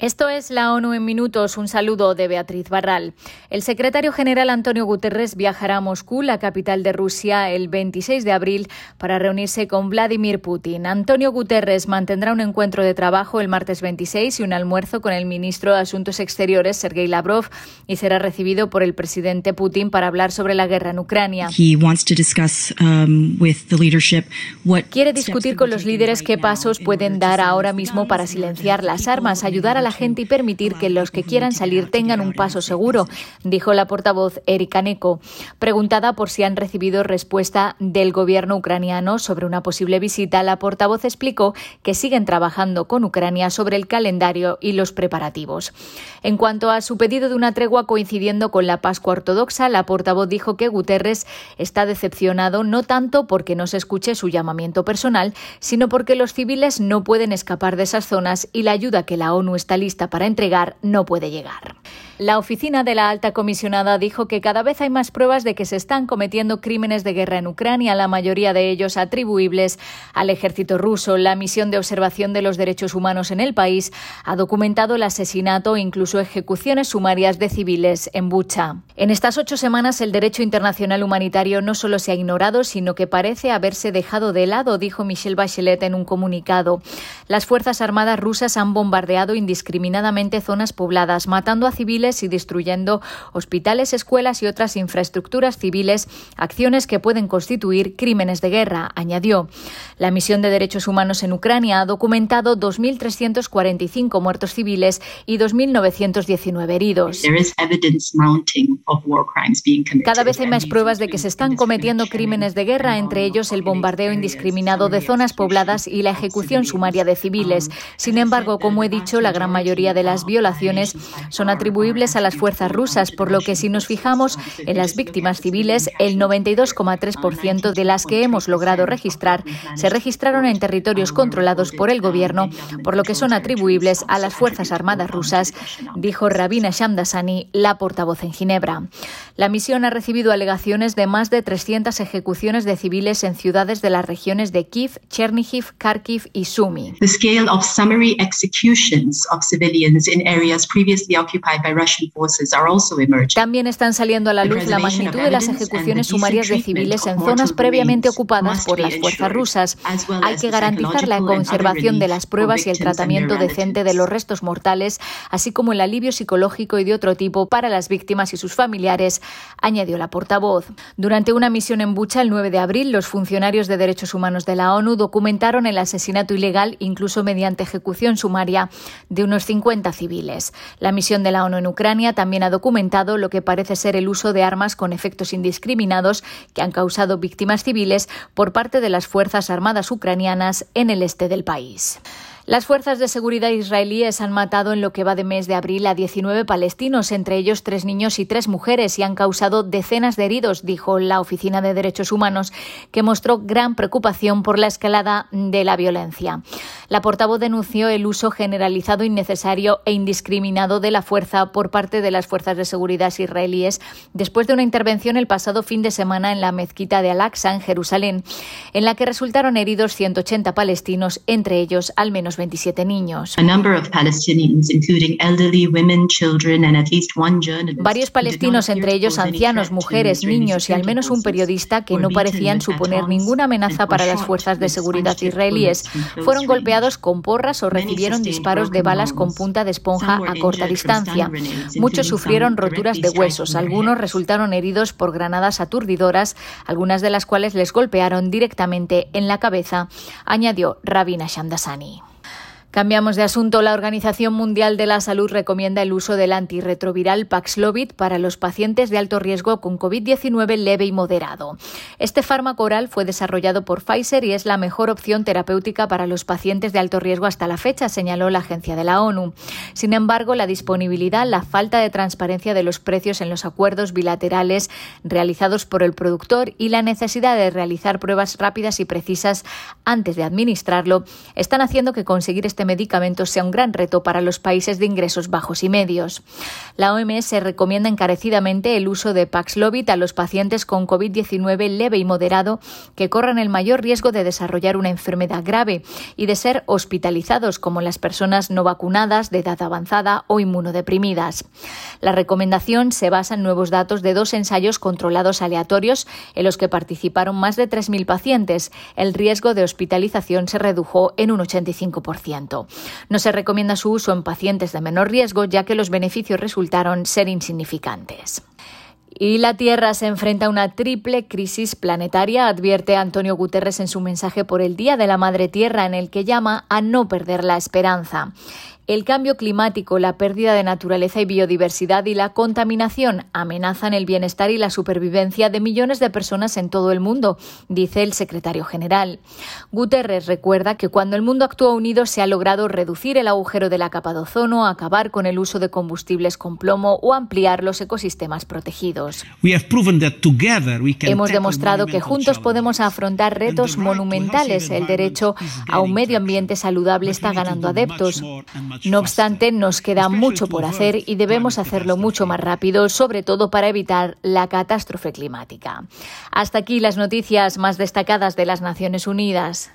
Esto es la ONU en minutos. Un saludo de Beatriz Barral. El secretario general Antonio Guterres viajará a Moscú, la capital de Rusia, el 26 de abril para reunirse con Vladimir Putin. Antonio Guterres mantendrá un encuentro de trabajo el martes 26 y un almuerzo con el ministro de Asuntos Exteriores, Sergei Lavrov, y será recibido por el presidente Putin para hablar sobre la guerra en Ucrania. Um, Quiere discutir con los líderes qué pasos pueden dar ahora mismo para silenciar las armas, ayudar a la gente y permitir que los que quieran salir tengan un paso seguro, dijo la portavoz Erika Neko. Preguntada por si han recibido respuesta del gobierno ucraniano sobre una posible visita, la portavoz explicó que siguen trabajando con Ucrania sobre el calendario y los preparativos. En cuanto a su pedido de una tregua coincidiendo con la Pascua Ortodoxa, la portavoz dijo que Guterres está decepcionado no tanto porque no se escuche su llamamiento personal, sino porque los civiles no pueden escapar de esas zonas y la ayuda que la ONU está lista para entregar no puede llegar. La oficina de la alta comisionada dijo que cada vez hay más pruebas de que se están cometiendo crímenes de guerra en Ucrania, la mayoría de ellos atribuibles al ejército ruso. La misión de observación de los derechos humanos en el país ha documentado el asesinato e incluso ejecuciones sumarias de civiles en Bucha. En estas ocho semanas el derecho internacional humanitario no solo se ha ignorado, sino que parece haberse dejado de lado, dijo Michelle Bachelet en un comunicado. Las Fuerzas Armadas rusas han bombardeado indiscriminadamente zonas pobladas, matando a civiles y destruyendo hospitales, escuelas y otras infraestructuras civiles, acciones que pueden constituir crímenes de guerra, añadió. La misión de derechos humanos en Ucrania ha documentado 2.345 muertos civiles y 2.919 heridos. Cada vez hay más pruebas de que se están cometiendo crímenes de guerra, entre ellos el bombardeo indiscriminado de zonas pobladas y la ejecución sumaria de civiles. Sin embargo, como he dicho, la gran mayoría de las violaciones son atribuibles a las fuerzas rusas, por lo que si nos fijamos en las víctimas civiles, el 92,3% de las que hemos logrado registrar se registraron en territorios controlados por el gobierno, por lo que son atribuibles a las Fuerzas Armadas rusas, dijo Rabina Shamdasani, la portavoz en Ginebra. La misión ha recibido alegaciones de más de 300 ejecuciones de civiles en ciudades de las regiones de Kiev, Chernihiv, Kharkiv y Sumy. The scale of summary executions of civilians in areas previously occupied by también están saliendo a la luz la magnitud de las ejecuciones sumarias de civiles en zonas previamente ocupadas por las fuerzas rusas. Hay que garantizar la conservación de las pruebas y el tratamiento decente de los restos mortales, así como el alivio psicológico y de otro tipo para las víctimas y sus familiares, añadió la portavoz. Durante una misión en Bucha el 9 de abril, los funcionarios de derechos humanos de la ONU documentaron el asesinato ilegal, incluso mediante ejecución sumaria, de unos 50 civiles. La misión de la ONU en Ucrania también ha documentado lo que parece ser el uso de armas con efectos indiscriminados que han causado víctimas civiles por parte de las Fuerzas Armadas ucranianas en el este del país. Las fuerzas de seguridad israelíes han matado en lo que va de mes de abril a 19 palestinos, entre ellos tres niños y tres mujeres, y han causado decenas de heridos, dijo la Oficina de Derechos Humanos, que mostró gran preocupación por la escalada de la violencia. La portavoz denunció el uso generalizado, innecesario e indiscriminado de la fuerza por parte de las fuerzas de seguridad israelíes después de una intervención el pasado fin de semana en la mezquita de Al-Aqsa, en Jerusalén, en la que resultaron heridos 180 palestinos, entre ellos al menos 27 niños. Varios palestinos, entre ellos ancianos, mujeres, niños y al menos un periodista que no parecían suponer ninguna amenaza para las fuerzas de seguridad israelíes, fueron golpeados con porras o recibieron disparos de balas con punta de esponja a corta distancia. Muchos sufrieron roturas de huesos, algunos resultaron heridos por granadas aturdidoras, algunas de las cuales les golpearon directamente en la cabeza, añadió Rabina Shamdasani. Cambiamos de asunto. La Organización Mundial de la Salud recomienda el uso del antirretroviral Paxlovid para los pacientes de alto riesgo con COVID-19 leve y moderado. Este fármaco oral fue desarrollado por Pfizer y es la mejor opción terapéutica para los pacientes de alto riesgo hasta la fecha, señaló la agencia de la ONU. Sin embargo, la disponibilidad, la falta de transparencia de los precios en los acuerdos bilaterales realizados por el productor y la necesidad de realizar pruebas rápidas y precisas antes de administrarlo están haciendo que conseguir este medicamento sea un gran reto para los países de ingresos bajos y medios. La OMS recomienda encarecidamente el uso de Paxlovid a los pacientes con COVID-19 leve y moderado que corran el mayor riesgo de desarrollar una enfermedad grave y de ser hospitalizados, como las personas no vacunadas, de edad avanzada o inmunodeprimidas. La recomendación se basa en nuevos datos de dos ensayos controlados aleatorios en los que participaron más de 3.000 pacientes. El riesgo de hospitalización se redujo en un 85%. No se recomienda su uso en pacientes de menor riesgo ya que los beneficios resultaron ser insignificantes. Y la Tierra se enfrenta a una triple crisis planetaria, advierte Antonio Guterres en su mensaje por el Día de la Madre Tierra, en el que llama a no perder la esperanza. El cambio climático, la pérdida de naturaleza y biodiversidad y la contaminación amenazan el bienestar y la supervivencia de millones de personas en todo el mundo, dice el secretario general. Guterres recuerda que cuando el mundo actúa unido se ha logrado reducir el agujero de la capa de ozono, acabar con el uso de combustibles con plomo o ampliar los ecosistemas protegidos. Hemos demostrado que juntos podemos afrontar retos monumentales. El derecho a un medio ambiente saludable está ganando adeptos. No obstante, nos queda mucho por hacer y debemos hacerlo mucho más rápido, sobre todo para evitar la catástrofe climática. Hasta aquí las noticias más destacadas de las Naciones Unidas.